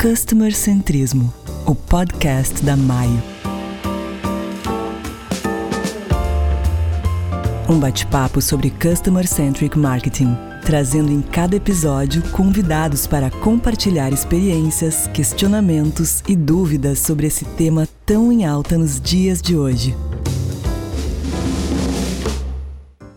Customer Centrismo, o podcast da Maio. Um bate-papo sobre Customer Centric Marketing, trazendo em cada episódio convidados para compartilhar experiências, questionamentos e dúvidas sobre esse tema tão em alta nos dias de hoje.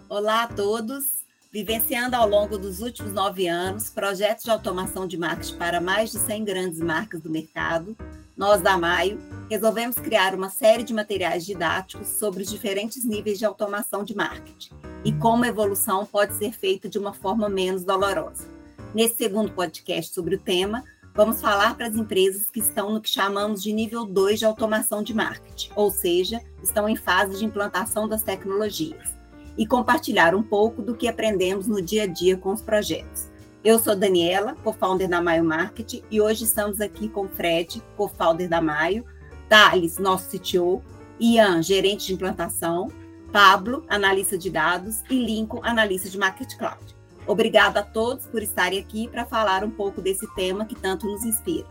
Olá a todos! Vivenciando ao longo dos últimos nove anos projetos de automação de marketing para mais de 100 grandes marcas do mercado, nós da Maio resolvemos criar uma série de materiais didáticos sobre os diferentes níveis de automação de marketing e como a evolução pode ser feita de uma forma menos dolorosa. Nesse segundo podcast sobre o tema, vamos falar para as empresas que estão no que chamamos de nível 2 de automação de marketing, ou seja, estão em fase de implantação das tecnologias e compartilhar um pouco do que aprendemos no dia a dia com os projetos. Eu sou Daniela, co-founder da Maio Marketing, e hoje estamos aqui com Fred, co-founder da Maio, Thales, nosso CTO, Ian, gerente de implantação, Pablo, analista de dados, e Lincoln, analista de Market Cloud. Obrigada a todos por estarem aqui para falar um pouco desse tema que tanto nos inspira.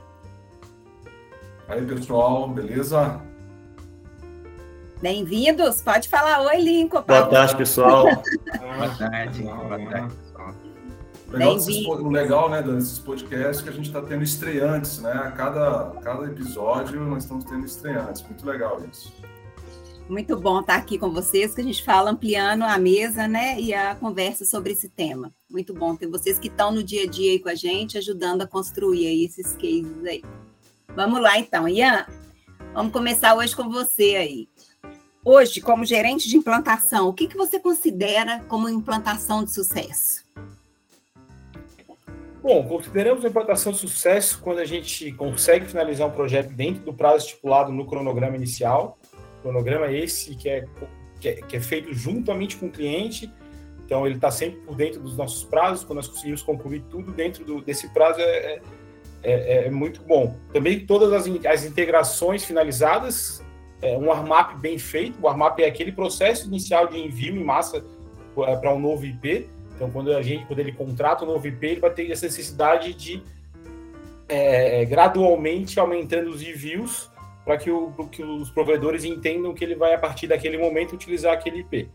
Aí, pessoal, beleza? Bem-vindos. Pode falar oi, Lincoln. Boa tarde, pessoal. Boa tarde. Boa tarde, pessoal. Legal, o legal, né, desses podcasts que a gente está tendo estreantes, né? A cada, cada episódio nós estamos tendo estreantes. Muito legal isso. Muito bom estar aqui com vocês, que a gente fala ampliando a mesa, né, e a conversa sobre esse tema. Muito bom ter vocês que estão no dia a dia aí com a gente, ajudando a construir aí esses cases aí. Vamos lá, então. Ian, vamos começar hoje com você aí. Hoje, como gerente de implantação, o que, que você considera como implantação de sucesso? Bom, consideramos a implantação de sucesso quando a gente consegue finalizar um projeto dentro do prazo estipulado no cronograma inicial. Cronograma esse que é, que é, que é feito juntamente com o cliente, então ele está sempre por dentro dos nossos prazos, quando nós conseguimos concluir tudo dentro do, desse prazo é, é, é, é muito bom. Também todas as, as integrações finalizadas é, um ARMAP bem feito. O ARMAP é aquele processo inicial de envio em massa é, para um novo IP. Então, quando a gente, quando ele contrata um novo IP, ele vai ter essa necessidade de é, é gradualmente aumentando os envios para que, que, os provedores entendam que ele vai, a partir daquele momento, utilizar aquele IP.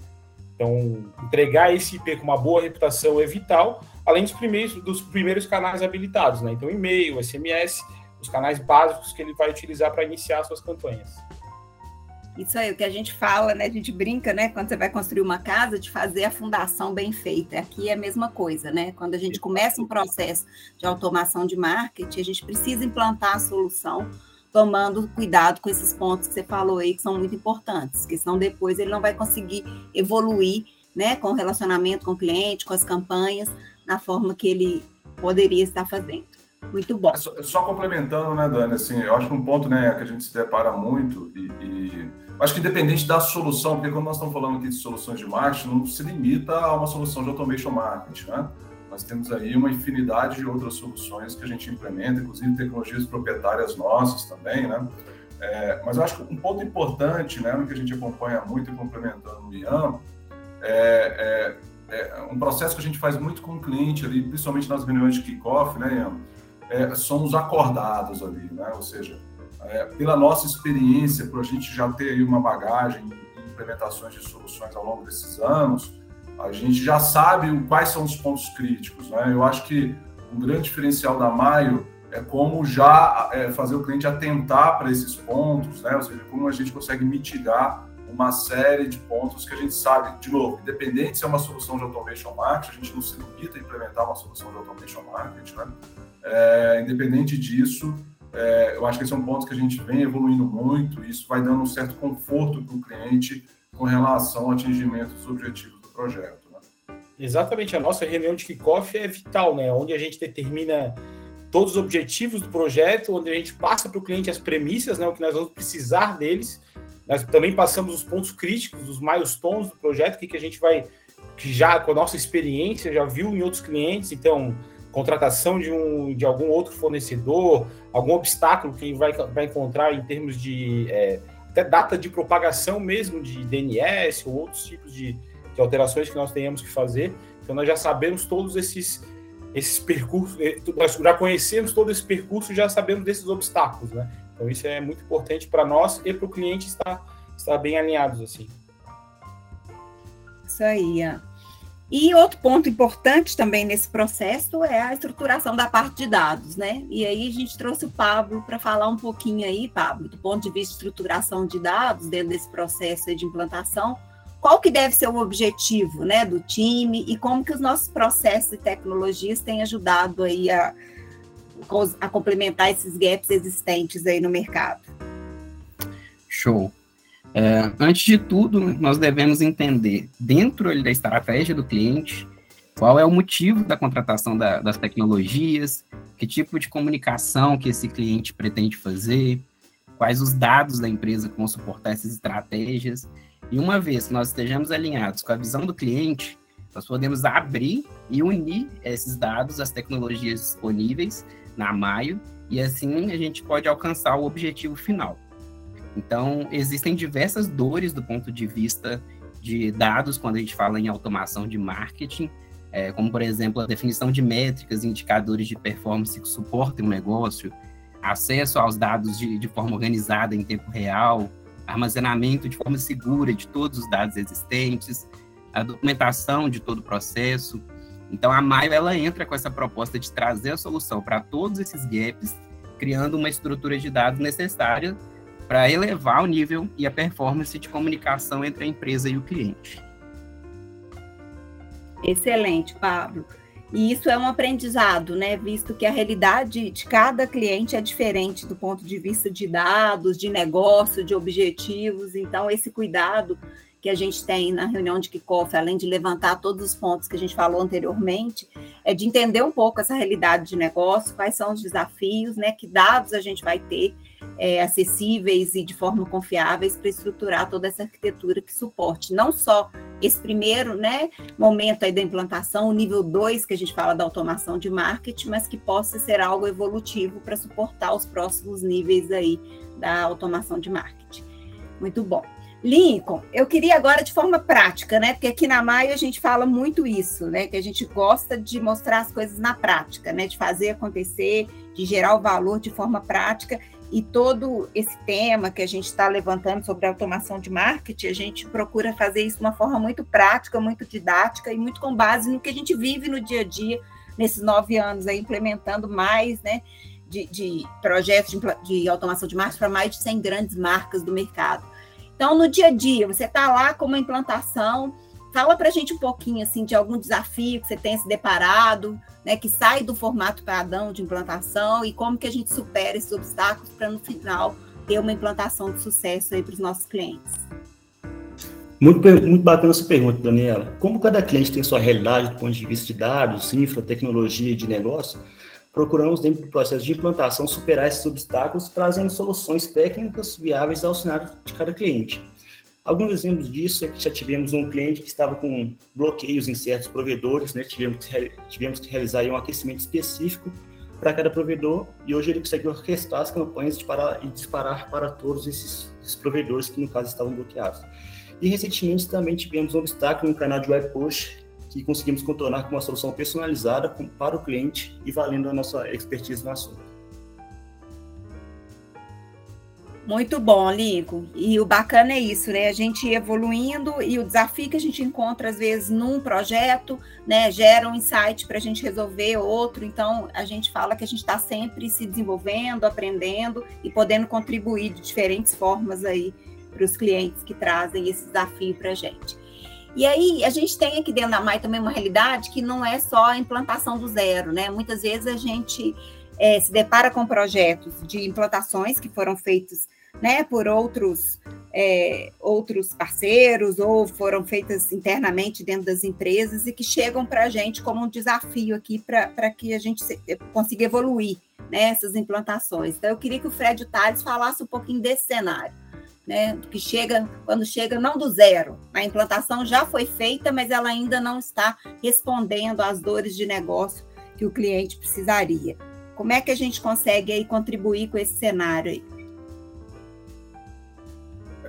Então, entregar esse IP com uma boa reputação é vital, além dos primeiros, dos primeiros canais habilitados, né? Então, e-mail, SMS, os canais básicos que ele vai utilizar para iniciar suas campanhas. Isso aí, o que a gente fala, né? A gente brinca, né? Quando você vai construir uma casa, de fazer a fundação bem feita. Aqui é a mesma coisa, né? Quando a gente começa um processo de automação de marketing, a gente precisa implantar a solução tomando cuidado com esses pontos que você falou aí, que são muito importantes, que senão depois ele não vai conseguir evoluir, né? Com o relacionamento com o cliente, com as campanhas, na forma que ele poderia estar fazendo. Muito bom. Só, só, complementando, né, Dani, assim, eu acho que um ponto né, que a gente se depara muito e, e Acho que independente da solução, porque quando nós estamos falando aqui de soluções de marketing, não se limita a uma solução de automation marketing, né? Nós temos aí uma infinidade de outras soluções que a gente implementa, inclusive tecnologias proprietárias nossas também, né? É, mas eu acho que um ponto importante, né, que a gente acompanha muito e complementando o Ian, é, é, é, um processo que a gente faz muito com o cliente ali, principalmente nas reuniões de kickoff, né, Ian? É, são os acordados ali, né? Ou seja, é, pela nossa experiência, por a gente já ter aí uma bagagem em implementações de soluções ao longo desses anos, a gente já sabe quais são os pontos críticos. Né? Eu acho que um grande diferencial da Maio é como já é, fazer o cliente atentar para esses pontos, né? ou seja, como a gente consegue mitigar uma série de pontos que a gente sabe, de novo, independente se é uma solução de automation marketing, a gente não se limita a implementar uma solução de automation marketing, né? É, independente disso, é, eu acho que esse é um ponto que a gente vem evoluindo muito e isso vai dando um certo conforto para o cliente com relação ao atingimento dos objetivos do projeto. Né? Exatamente, a nossa reunião de kickoff é vital, né? onde a gente determina todos os objetivos do projeto, onde a gente passa para o cliente as premissas, né, o que nós vamos precisar deles. Nós também passamos os pontos críticos, os milestones do projeto, o que, que a gente vai, que já com a nossa experiência já viu em outros clientes, então contratação de, um, de algum outro fornecedor, algum obstáculo que vai, vai encontrar em termos de é, até data de propagação mesmo de DNS ou outros tipos de, de, alterações que nós tenhamos que fazer. Então nós já sabemos todos esses esses percursos, eh, nós já conhecemos todo esse percurso, já sabemos desses obstáculos, né? Então isso é muito importante para nós e para o cliente estar, estar bem alinhados assim. Isso aí. E outro ponto importante também nesse processo é a estruturação da parte de dados, né? E aí a gente trouxe o Pablo para falar um pouquinho aí, Pablo, do ponto de vista de estruturação de dados dentro desse processo de implantação, qual que deve ser o objetivo, né, do time e como que os nossos processos e tecnologias têm ajudado aí a, a complementar esses gaps existentes aí no mercado. Show. É, antes de tudo, nós devemos entender, dentro da estratégia do cliente, qual é o motivo da contratação da, das tecnologias, que tipo de comunicação que esse cliente pretende fazer, quais os dados da empresa que vão suportar essas estratégias. E uma vez que nós estejamos alinhados com a visão do cliente, nós podemos abrir e unir esses dados às tecnologias disponíveis na Maio, e assim a gente pode alcançar o objetivo final. Então, existem diversas dores do ponto de vista de dados quando a gente fala em automação de marketing, é, como, por exemplo, a definição de métricas e indicadores de performance que suportem o negócio, acesso aos dados de, de forma organizada em tempo real, armazenamento de forma segura de todos os dados existentes, a documentação de todo o processo. Então, a Maio ela entra com essa proposta de trazer a solução para todos esses gaps, criando uma estrutura de dados necessária para elevar o nível e a performance de comunicação entre a empresa e o cliente. Excelente, Pablo. E isso é um aprendizado, né? Visto que a realidade de cada cliente é diferente do ponto de vista de dados, de negócio, de objetivos. Então, esse cuidado que a gente tem na reunião de kickoff, além de levantar todos os pontos que a gente falou anteriormente, é de entender um pouco essa realidade de negócio, quais são os desafios, né? Que dados a gente vai ter é, acessíveis e de forma confiáveis para estruturar toda essa arquitetura que suporte não só esse primeiro né, momento aí da implantação, o nível 2 que a gente fala da automação de marketing, mas que possa ser algo evolutivo para suportar os próximos níveis aí da automação de marketing. Muito bom. Lincoln, eu queria agora de forma prática, né? Porque aqui na Maio a gente fala muito isso, né? Que a gente gosta de mostrar as coisas na prática, né? De fazer acontecer, de gerar o valor de forma prática e todo esse tema que a gente está levantando sobre automação de marketing, a gente procura fazer isso de uma forma muito prática, muito didática e muito com base no que a gente vive no dia a dia nesses nove anos, aí, implementando mais né, de, de projetos de, de, automação de marketing para mais de 100 grandes marcas do mercado. Então, no dia a dia, você está lá com uma implantação, fala para a gente um pouquinho assim de algum desafio que você tenha se deparado, né, que sai do formato padrão de implantação e como que a gente supera esses obstáculos para no final ter uma implantação de sucesso aí para os nossos clientes. Muito, muito bacana essa pergunta, Daniela. Como cada cliente tem sua realidade do ponto de vista de dados, infra, tecnologia e de negócio, procuramos, dentro do processo de implantação, superar esses obstáculos, trazendo soluções técnicas viáveis ao cenário de cada cliente. Alguns exemplos disso é que já tivemos um cliente que estava com bloqueios em certos provedores, né? tivemos, que, tivemos que realizar um aquecimento específico para cada provedor e hoje ele conseguiu orquestrar as campanhas de parar, e disparar para todos esses, esses, provedores que no caso estavam bloqueados. E recentemente também tivemos um obstáculo no canal de web push que conseguimos contornar com uma solução personalizada para o cliente e valendo a nossa expertise no assunto. Muito bom, Lincoln. E o bacana é isso, né? A gente evoluindo e o desafio que a gente encontra, às vezes, num projeto, né, gera um insight para a gente resolver outro. Então, a gente fala que a gente está sempre se desenvolvendo, aprendendo e podendo contribuir de diferentes formas aí para os clientes que trazem esse desafio para a gente. E aí, a gente tem aqui dentro da MAI também uma realidade que não é só a implantação do zero, né? Muitas vezes a gente é, se depara com projetos de implantações que foram feitos né, por outros, é, outros parceiros ou foram feitas internamente dentro das empresas e que chegam para a gente como um desafio aqui para que a gente consiga evoluir né, implantações. Então, eu queria que o Fred Tales falasse um pouquinho desse cenário. Né, que chega, quando chega não do zero, a implantação já foi feita, mas ela ainda não está respondendo às dores de negócio que o cliente precisaria. Como é que a gente consegue aí contribuir com esse cenário aí?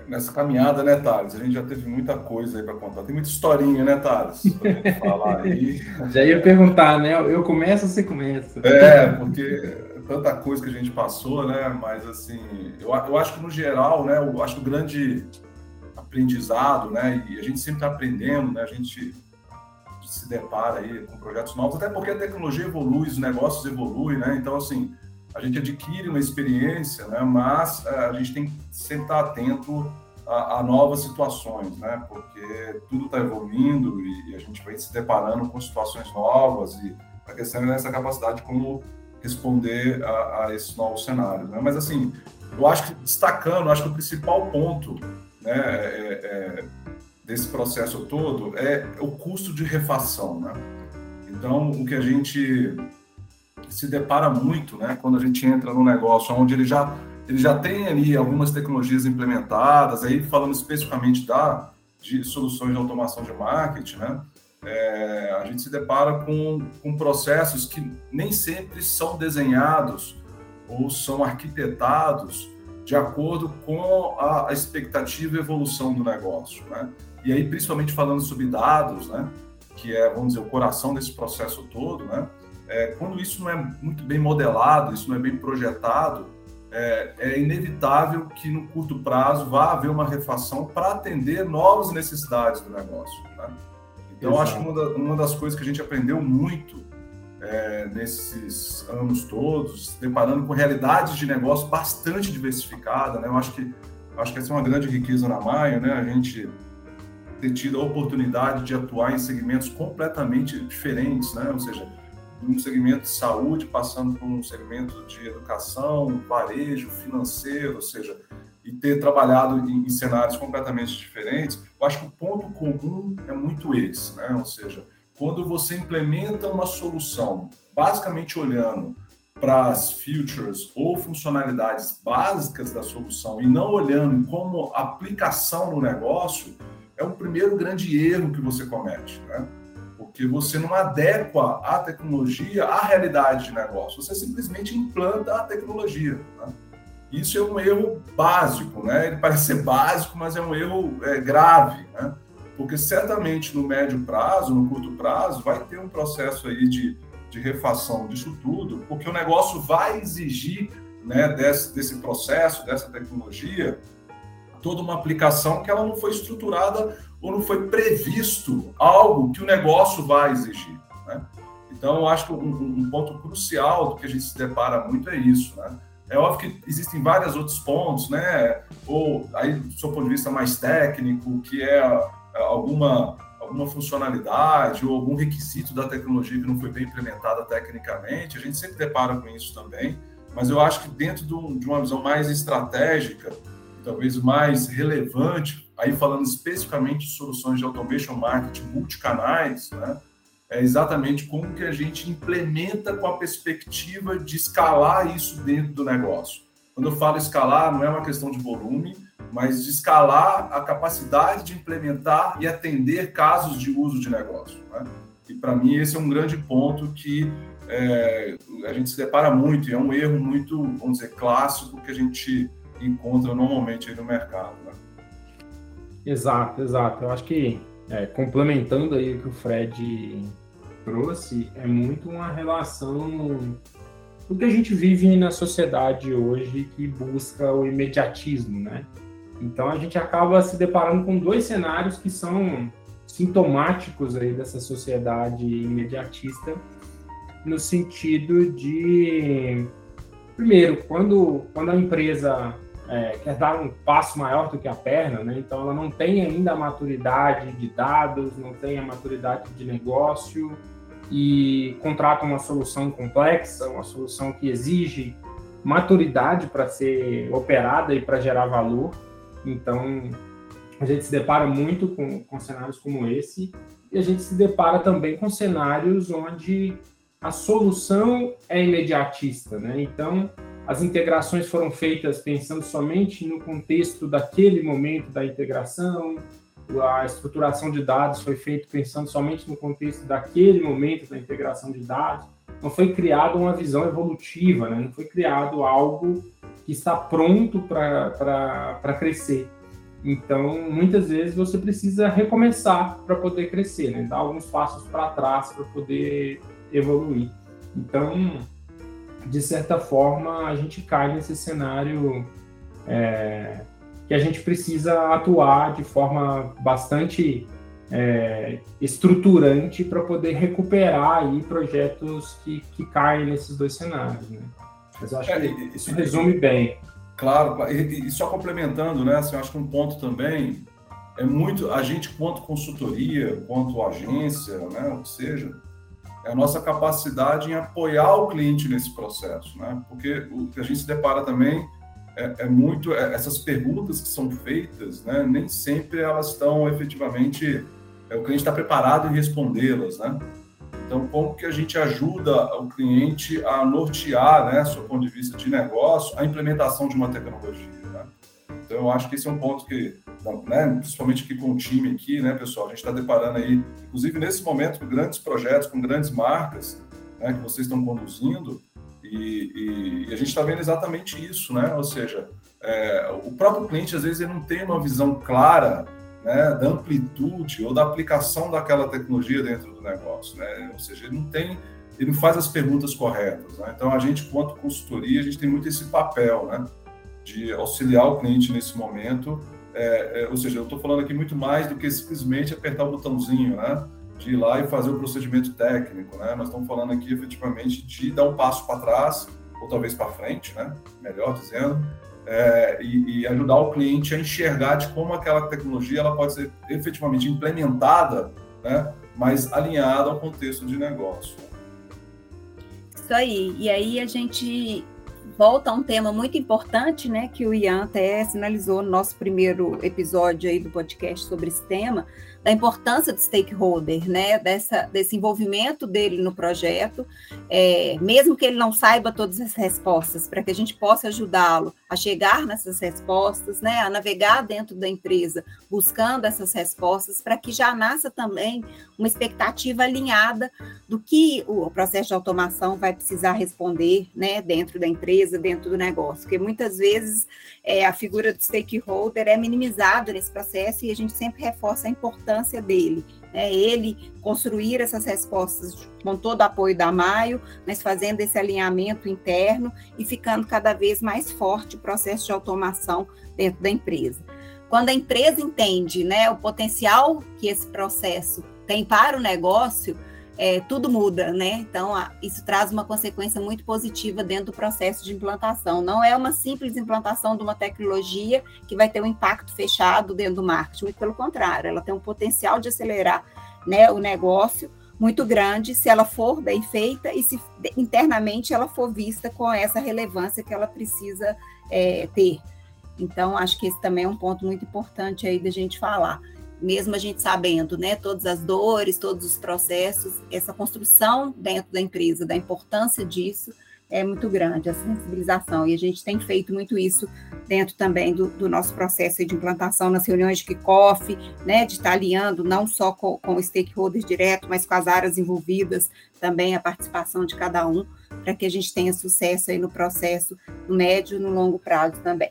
Nessa caminhada, né, Thales? A gente já teve muita coisa aí para contar. Tem muita historinha, né, Thales? Pra gente falar aí. Já ia perguntar, né? Eu começo ou você começa? É, porque tanta coisa que a gente passou, né? Mas, assim, eu, eu acho que, no geral, né, eu acho que o grande aprendizado, né? E a gente sempre está aprendendo, né? A gente se depara aí com projetos novos, até porque a tecnologia evolui, os negócios evoluem, né? Então, assim, a gente adquire uma experiência, né? Mas eh, a gente tem que sempre estar atento a, a novas situações, né? Porque tudo está evoluindo e, e, a gente vai se deparando com situações novas e a questão é essa capacidade de como responder a, a esses novos cenários, né? Mas, assim, eu acho que destacando, acho que o principal ponto, né? É, é, desse processo todo é o custo de refação, né? Então, o que a gente se depara muito, né, quando a gente entra num negócio onde ele já ele já tem ali algumas tecnologias implementadas, aí falando especificamente da de soluções de automação de marketing, né? É, a gente se depara com, com processos que nem sempre são desenhados ou são arquitetados de acordo com a, a expectativa e evolução do negócio, né? E aí, principalmente falando sobre dados, né, que é, vamos dizer, o coração desse processo todo, né, é, quando isso não é muito bem modelado, isso não é bem projetado, é, é inevitável que no curto prazo vá haver uma refação para atender novas necessidades do negócio. Né? Então, Exato. acho que uma, da, uma, das coisas que a gente aprendeu muito é, nesses anos todos, deparando com realidades de negócio bastante diversificada, né? eu acho que acho que essa é uma grande riqueza na Maio, né? A gente ter tido a oportunidade de atuar em segmentos completamente diferentes, né? Ou seja, um segmento de saúde passando por um segmento de educação, varejo, financeiro, ou seja, e ter trabalhado em, em cenários completamente diferentes, eu acho que o ponto comum é muito esse, né? Ou seja, quando você implementa uma solução, basicamente olhando para as features ou funcionalidades básicas da solução e não olhando como aplicação no negócio, é o primeiro grande erro que você comete, né? Porque você não adequa a tecnologia à realidade de negócio, você simplesmente implanta a tecnologia. Né? Isso é um erro básico, né? Ele parece ser básico, mas é um erro é, grave, né? Porque certamente no médio prazo, no curto prazo, vai ter um processo aí de, de refação disso tudo, porque o negócio vai exigir né, desse, desse processo, dessa tecnologia, toda uma aplicação que ela não foi estruturada ou não foi previsto algo que o negócio vai exigir. Né? Então, eu acho que um, um, ponto crucial do que a gente se depara muito é isso. Né? É óbvio que existem vários outros pontos, né? ou aí, do seu ponto de vista mais técnico, que é, é alguma, alguma funcionalidade ou algum requisito da tecnologia que não foi bem implementada tecnicamente, a gente sempre depara com isso também, mas eu acho que dentro de uma visão mais estratégica, talvez mais relevante, aí falando especificamente de soluções de automation marketing multicanais, né? é exatamente como que a gente implementa com a perspectiva de escalar isso dentro do negócio. Quando eu falo escalar, não é uma questão de volume, mas de escalar a capacidade de implementar e atender casos de uso de negócio. Né? E para mim esse é um grande ponto que é, a gente se depara muito, e é um erro muito, vamos dizer, clássico que a gente encontra normalmente no mercado. Né? Exato, exato. Eu acho que, é, complementando aí o que o Fred trouxe, é muito uma relação do que a gente vive na sociedade hoje que busca o imediatismo, né? Então a gente acaba se deparando com dois cenários que são sintomáticos aí dessa sociedade imediatista, no sentido de primeiro, quando, quando a empresa é, quer dar um passo maior do que a perna, né? então ela não tem ainda a maturidade de dados, não tem a maturidade de negócio e contrata uma solução complexa, uma solução que exige maturidade para ser operada e para gerar valor. Então, a gente se depara muito com, com cenários como esse e a gente se depara também com cenários onde a solução é imediatista, né? Então, as integrações foram feitas pensando somente no contexto daquele momento da integração, a estruturação de dados foi feita pensando somente no contexto daquele momento da integração de dados. Não foi criada uma visão evolutiva, né? não foi criado algo que está pronto para crescer. Então, muitas vezes você precisa recomeçar para poder crescer, né? dar alguns passos para trás para poder evoluir. Então, de certa forma, a gente cai nesse cenário é, que a gente precisa atuar de forma bastante é, estruturante para poder recuperar aí projetos que, que caem nesses dois cenários. Né? Mas eu acho é, que isso resume bem. Claro, e, e, só complementando, né? Assim, eu acho que um ponto também é muito a gente quanto consultoria, quanto agência, né? Ou seja, é a nossa capacidade em apoiar o cliente nesse processo, né? Porque o que a gente se depara também é, é muito é, essas perguntas que são feitas, né? Nem sempre elas estão efetivamente é, o cliente está preparado em respondê-las, né? Então, como que a gente ajuda o cliente a nortear, né, do ponto de vista de negócio, a implementação de uma tecnologia, né? Então, eu acho que esse é um ponto que, né, principalmente aqui com o time aqui, né, pessoal, a gente está deparando aí, inclusive nesse momento, com grandes projetos, com grandes marcas, né, que vocês estão conduzindo, e, e, e a gente está vendo exatamente isso, né? Ou seja, é, o próprio cliente, às vezes, ele não tem uma visão clara né, da amplitude ou da aplicação daquela tecnologia dentro do negócio, né? Ou seja, ele não tem, ele não faz as perguntas corretas, né? Então a gente, quanto consultoria, a gente tem muito esse papel, né, de auxiliar o cliente nesse momento. É, é, ou seja, eu estou falando aqui muito mais do que simplesmente apertar o botãozinho, né? De ir lá e fazer o procedimento técnico, né? Nós estamos falando aqui efetivamente de dar um passo para trás ou talvez para frente, né? Melhor dizendo, é, e, e, ajudar o cliente a enxergar de como aquela tecnologia ela pode ser efetivamente implementada, né, mas alinhada ao contexto de negócio. Isso aí. E aí a gente volta a um tema muito importante, né, que o Ian até sinalizou no nosso primeiro episódio aí do podcast sobre esse tema, da importância do stakeholder, né, dessa, desse envolvimento dele no projeto, é, mesmo que ele não saiba todas as respostas, para que a gente possa ajudá-lo a chegar nessas respostas, né, a navegar dentro da empresa, buscando essas respostas, para que já nasça também uma expectativa alinhada do que o processo de automação vai precisar responder, né, dentro da empresa, dentro do negócio, porque muitas vezes é, a figura do stakeholder é minimizada nesse processo e a gente sempre reforça a importância dele. Né? Ele construir essas respostas com todo o apoio da Maio, mas fazendo esse alinhamento interno e ficando cada vez mais forte o processo de automação dentro da empresa. Quando a empresa entende né, o potencial que esse processo tem para o negócio, é, tudo muda, né? Então, a, isso traz uma consequência muito positiva dentro do processo de implantação. Não é uma simples implantação de uma tecnologia que vai ter um impacto fechado dentro do marketing, muito pelo contrário, ela tem um potencial de acelerar né, o negócio muito grande se ela for bem feita e se internamente ela for vista com essa relevância que ela precisa é, ter. Então, acho que esse também é um ponto muito importante aí da gente falar mesmo a gente sabendo, né, todas as dores, todos os processos, essa construção dentro da empresa, da importância disso, é muito grande, a sensibilização, e a gente tem feito muito isso dentro também do, do nosso processo de implantação nas reuniões de kickoff, né, de estar alinhando não só com, com os stakeholders direto, mas com as áreas envolvidas, também a participação de cada um, para que a gente tenha sucesso aí no processo no médio e no longo prazo também.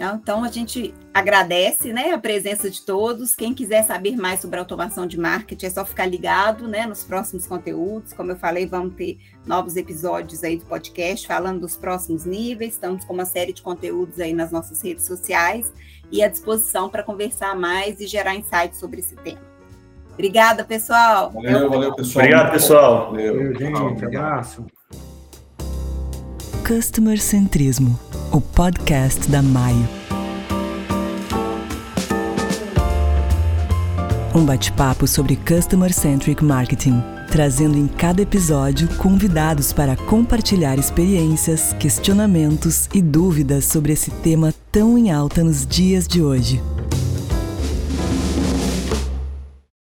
Então, a gente agradece né, a presença de todos. Quem quiser saber mais sobre automação de marketing, é só ficar ligado né, nos próximos conteúdos. Como eu falei, vamos ter novos episódios aí do podcast falando dos próximos níveis. Estamos com uma série de conteúdos aí nas nossas redes sociais e à disposição para conversar mais e gerar insights sobre esse tema. Obrigada, pessoal. Valeu, valeu, pessoal. Obrigado, pessoal. Valeu, gente. Abraço. Customer Centrismo, o podcast da Maio. Um bate-papo sobre Customer Centric Marketing, trazendo em cada episódio convidados para compartilhar experiências, questionamentos e dúvidas sobre esse tema tão em alta nos dias de hoje.